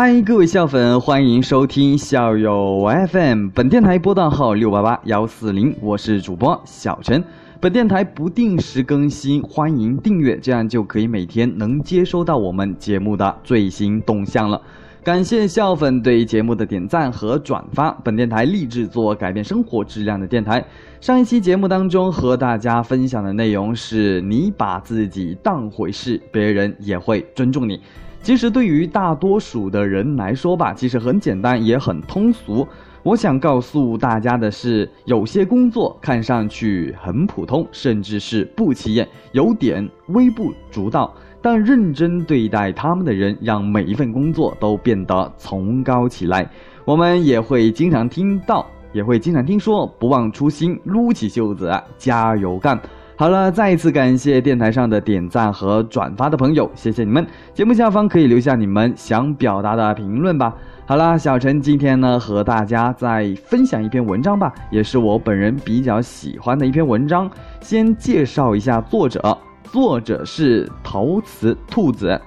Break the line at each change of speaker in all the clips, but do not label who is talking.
嗨，各位校粉，欢迎收听校友 FM，本电台波段号六八八幺四零，我是主播小陈。本电台不定时更新，欢迎订阅，这样就可以每天能接收到我们节目的最新动向了。感谢校粉对节目的点赞和转发。本电台立志做改变生活质量的电台。上一期节目当中和大家分享的内容是：你把自己当回事，别人也会尊重你。其实对于大多数的人来说吧，其实很简单，也很通俗。我想告诉大家的是，有些工作看上去很普通，甚至是不起眼，有点微不足道，但认真对待他们的人，让每一份工作都变得崇高起来。我们也会经常听到，也会经常听说，不忘初心，撸起袖子，加油干。好了，再一次感谢电台上的点赞和转发的朋友，谢谢你们。节目下方可以留下你们想表达的评论吧。好了，小陈今天呢和大家再分享一篇文章吧，也是我本人比较喜欢的一篇文章。先介绍一下作者，作者是陶瓷兔子，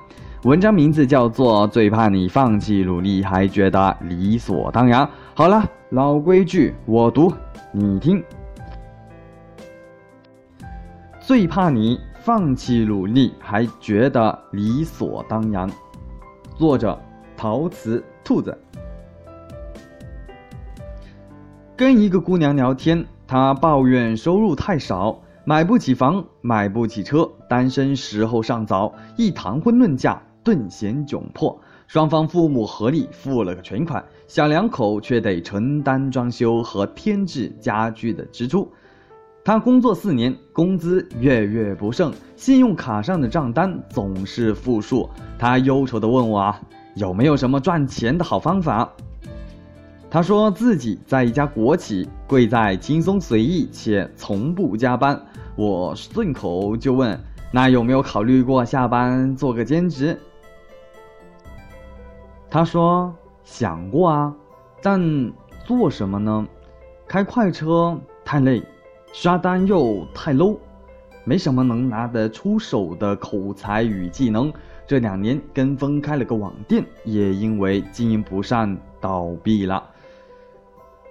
文章名字叫做《最怕你放弃努力还觉得理所当然》。好了，老规矩，我读，你听。最怕你放弃努力还觉得理所当然。作者：陶瓷兔子。跟一个姑娘聊天，她抱怨收入太少，买不起房，买不起车，单身时候尚早。一谈婚论嫁，顿显窘迫。双方父母合力付了个全款，小两口却得承担装修和添置家具的支出。他工作四年，工资月月不剩，信用卡上的账单总是负数。他忧愁地问我啊，有没有什么赚钱的好方法？他说自己在一家国企，贵在轻松随意且从不加班。我顺口就问，那有没有考虑过下班做个兼职？他说想过啊，但做什么呢？开快车太累。刷单又太 low，没什么能拿得出手的口才与技能。这两年跟风开了个网店，也因为经营不善倒闭了。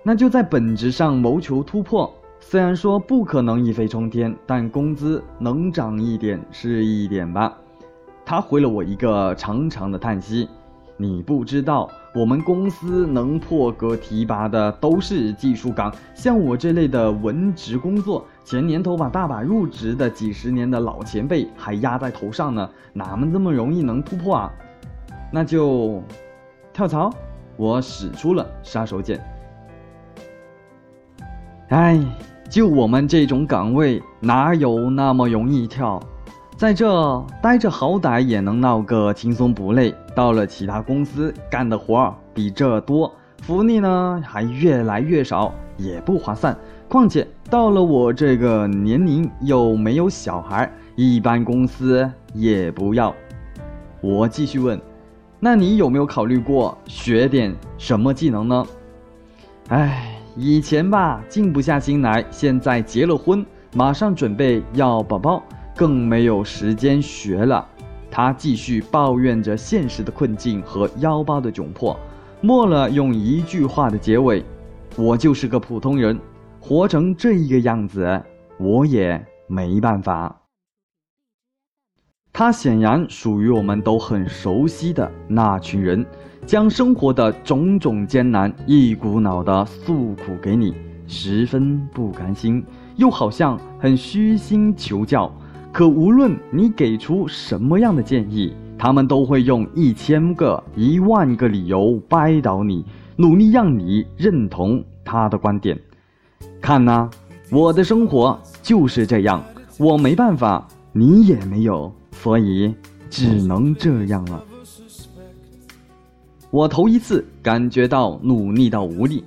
那就在本质上谋求突破。虽然说不可能一飞冲天，但工资能涨一点是一点吧。他回了我一个长长的叹息。你不知道，我们公司能破格提拔的都是技术岗，像我这类的文职工作，前年头把大把入职的几十年的老前辈还压在头上呢，哪么这么容易能突破啊？那就跳槽，我使出了杀手锏。哎，就我们这种岗位，哪有那么容易跳？在这待着，好歹也能闹个轻松不累。到了其他公司，干的活儿比这多，福利呢还越来越少，也不划算。况且到了我这个年龄，又没有小孩，一般公司也不要。我继续问，那你有没有考虑过学点什么技能呢？哎，以前吧，静不下心来，现在结了婚，马上准备要宝宝。更没有时间学了，他继续抱怨着现实的困境和腰包的窘迫，末了用一句话的结尾：“我就是个普通人，活成这一个样子，我也没办法。”他显然属于我们都很熟悉的那群人，将生活的种种艰难一股脑的诉苦给你，十分不甘心，又好像很虚心求教。可无论你给出什么样的建议，他们都会用一千个、一万个理由掰倒你，努力让你认同他的观点。看呐，我的生活就是这样，我没办法，你也没有，所以只能这样了。我头一次感觉到努力到无力，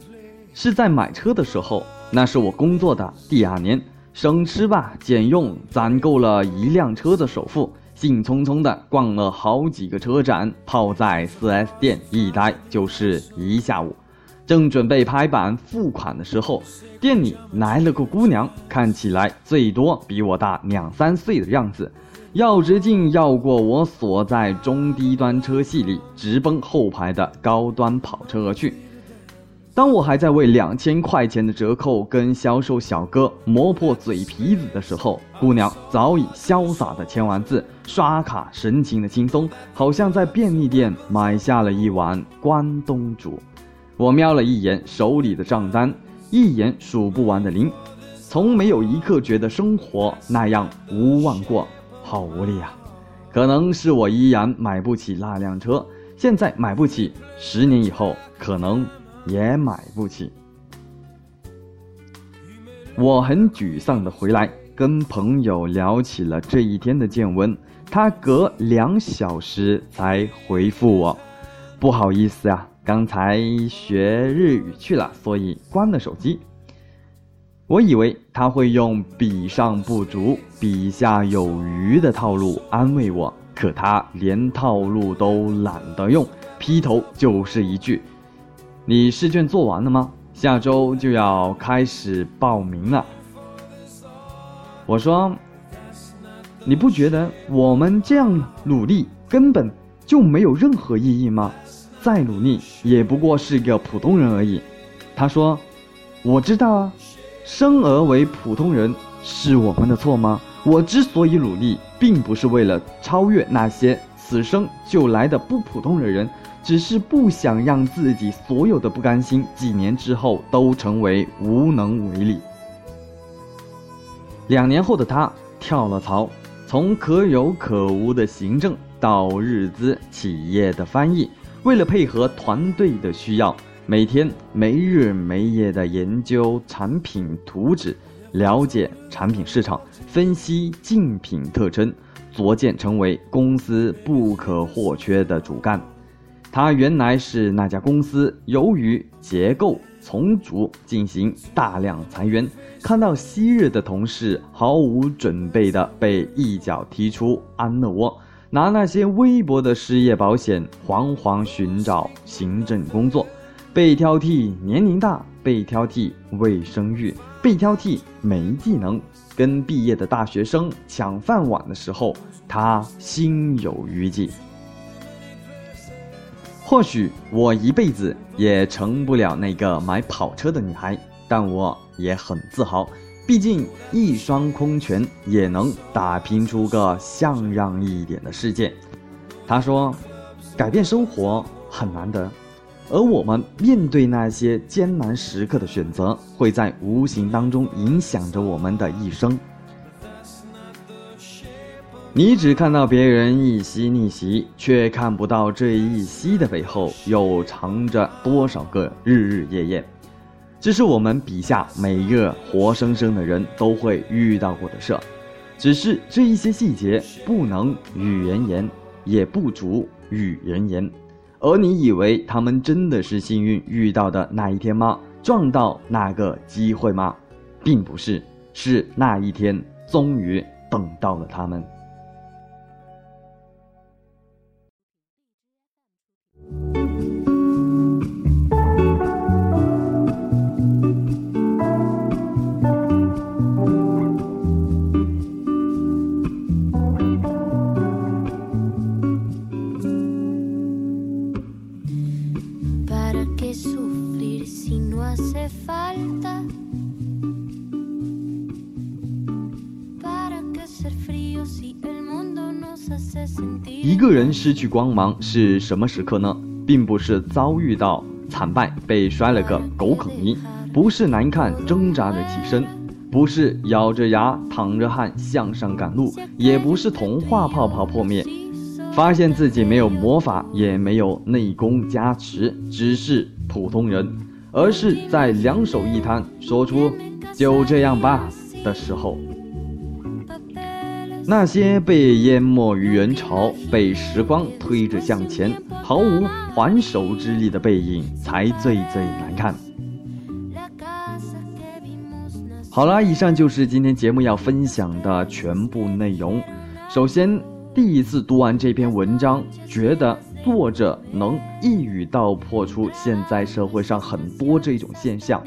是在买车的时候，那是我工作的第二年。省吃吧，俭用，攒够了一辆车的首付，兴冲冲的逛了好几个车展，泡在 4S 店一待就是一下午。正准备拍板付款的时候，店里来了个姑娘，看起来最多比我大两三岁的样子，要直径要过我所在中低端车系里直奔后排的高端跑车而去。当我还在为两千块钱的折扣跟销售小哥磨破嘴皮子的时候，姑娘早已潇洒的签完字，刷卡神情的轻松，好像在便利店买下了一碗关东煮。我瞄了一眼手里的账单，一眼数不完的零，从没有一刻觉得生活那样无望过，好无力啊！可能是我依然买不起那辆车，现在买不起，十年以后可能也买不起。我很沮丧的回来，跟朋友聊起了这一天的见闻，他隔两小时才回复我，不好意思啊。刚才学日语去了，所以关了手机。我以为他会用“笔上不足，笔下有余”的套路安慰我，可他连套路都懒得用，劈头就是一句：“你试卷做完了吗？下周就要开始报名了。”我说：“你不觉得我们这样努力根本就没有任何意义吗？”再努力也不过是个普通人而已，他说：“我知道啊，生而为普通人是我们的错吗？我之所以努力，并不是为了超越那些此生就来的不普通的人，只是不想让自己所有的不甘心，几年之后都成为无能为力。”两年后的他跳了槽，从可有可无的行政到日资企业的翻译。为了配合团队的需要，每天没日没夜地研究产品图纸，了解产品市场，分析竞品特征，逐渐成为公司不可或缺的主干。他原来是那家公司由于结构重组进行大量裁员，看到昔日的同事毫无准备的被一脚踢出安乐窝。拿那些微薄的失业保险，惶惶寻找行政工作，被挑剔年龄大，被挑剔未生育，被挑剔没技能，跟毕业的大学生抢饭碗的时候，他心有余悸。或许我一辈子也成不了那个买跑车的女孩，但我也很自豪。毕竟一双空拳也能打拼出个像样一点的世界。他说：“改变生活很难得，而我们面对那些艰难时刻的选择，会在无形当中影响着我们的一生。你只看到别人一夕逆袭，却看不到这一夕的背后又藏着多少个日日夜夜。”这是我们笔下每一个活生生的人都会遇到过的事，只是这一些细节不能与人言，也不足与人言。而你以为他们真的是幸运遇到的那一天吗？撞到那个机会吗？并不是，是那一天终于等到了他们。人失去光芒是什么时刻呢？并不是遭遇到惨败被摔了个狗啃泥，不是难看挣扎着起身，不是咬着牙淌着汗向上赶路，也不是童话泡泡破灭，发现自己没有魔法也没有内功加持，只是普通人，而是在两手一摊说出“就这样吧”的时候。那些被淹没于人潮、被时光推着向前、毫无还手之力的背影，才最最难看。好了，以上就是今天节目要分享的全部内容。首先，第一次读完这篇文章，觉得作者能一语道破出现在社会上很多这种现象。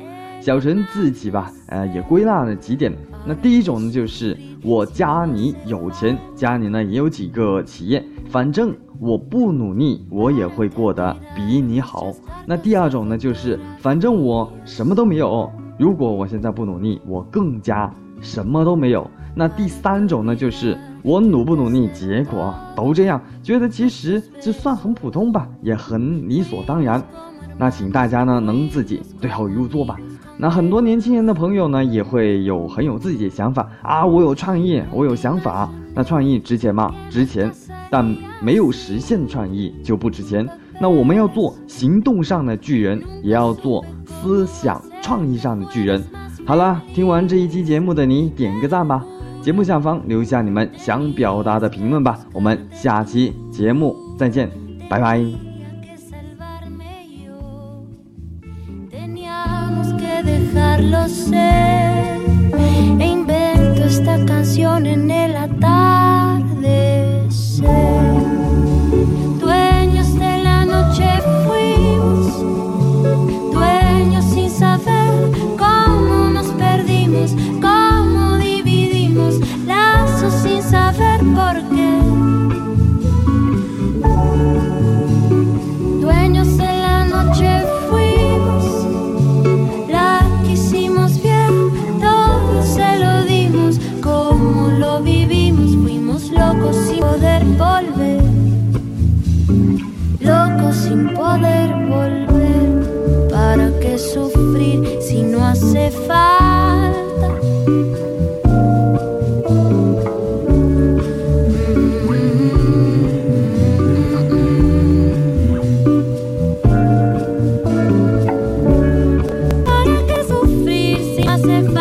小陈自己吧，呃，也归纳了几点。那第一种呢，就是我家里有钱，家里呢也有几个企业，反正我不努力，我也会过得比你好。那第二种呢，就是反正我什么都没有，如果我现在不努力，我更加什么都没有。那第三种呢，就是我努不努力，结果都这样，觉得其实这算很普通吧，也很理所当然。那请大家呢能自己对号入座吧。那很多年轻人的朋友呢也会有很有自己的想法啊，我有创意，我有想法。那创意值钱吗？值钱，但没有实现创意就不值钱。那我们要做行动上的巨人，也要做思想创意上的巨人。好了，听完这一期节目的你点个赞吧，节目下方留下你们想表达的评论吧。我们下期节目再见，拜拜。
Dejarlo ser. E invento esta canción en el atardecer. said